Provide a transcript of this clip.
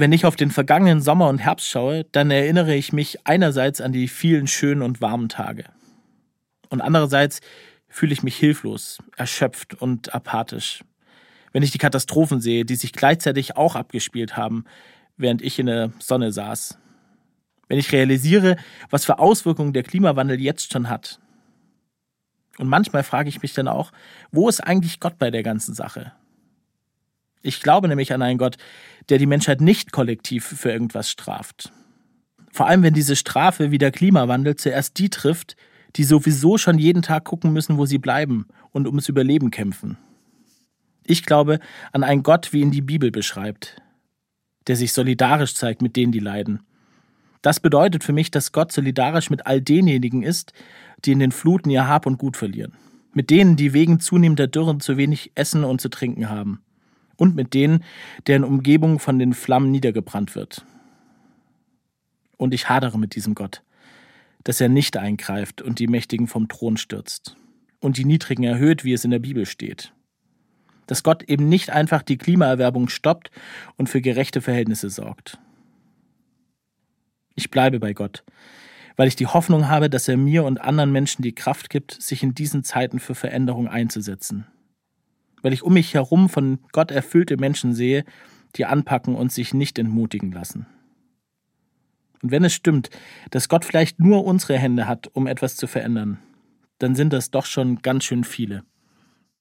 Wenn ich auf den vergangenen Sommer und Herbst schaue, dann erinnere ich mich einerseits an die vielen schönen und warmen Tage. Und andererseits fühle ich mich hilflos, erschöpft und apathisch. Wenn ich die Katastrophen sehe, die sich gleichzeitig auch abgespielt haben, während ich in der Sonne saß. Wenn ich realisiere, was für Auswirkungen der Klimawandel jetzt schon hat. Und manchmal frage ich mich dann auch, wo ist eigentlich Gott bei der ganzen Sache? Ich glaube nämlich an einen Gott, der die Menschheit nicht kollektiv für irgendwas straft. Vor allem, wenn diese Strafe wie der Klimawandel zuerst die trifft, die sowieso schon jeden Tag gucken müssen, wo sie bleiben und ums Überleben kämpfen. Ich glaube an einen Gott, wie ihn die Bibel beschreibt, der sich solidarisch zeigt mit denen, die leiden. Das bedeutet für mich, dass Gott solidarisch mit all denjenigen ist, die in den Fluten ihr Hab und Gut verlieren. Mit denen, die wegen zunehmender Dürren zu wenig Essen und zu trinken haben und mit denen, deren Umgebung von den Flammen niedergebrannt wird. Und ich hadere mit diesem Gott, dass er nicht eingreift und die Mächtigen vom Thron stürzt und die Niedrigen erhöht, wie es in der Bibel steht. Dass Gott eben nicht einfach die Klimaerwerbung stoppt und für gerechte Verhältnisse sorgt. Ich bleibe bei Gott, weil ich die Hoffnung habe, dass er mir und anderen Menschen die Kraft gibt, sich in diesen Zeiten für Veränderung einzusetzen weil ich um mich herum von Gott erfüllte Menschen sehe, die anpacken und sich nicht entmutigen lassen. Und wenn es stimmt, dass Gott vielleicht nur unsere Hände hat, um etwas zu verändern, dann sind das doch schon ganz schön viele.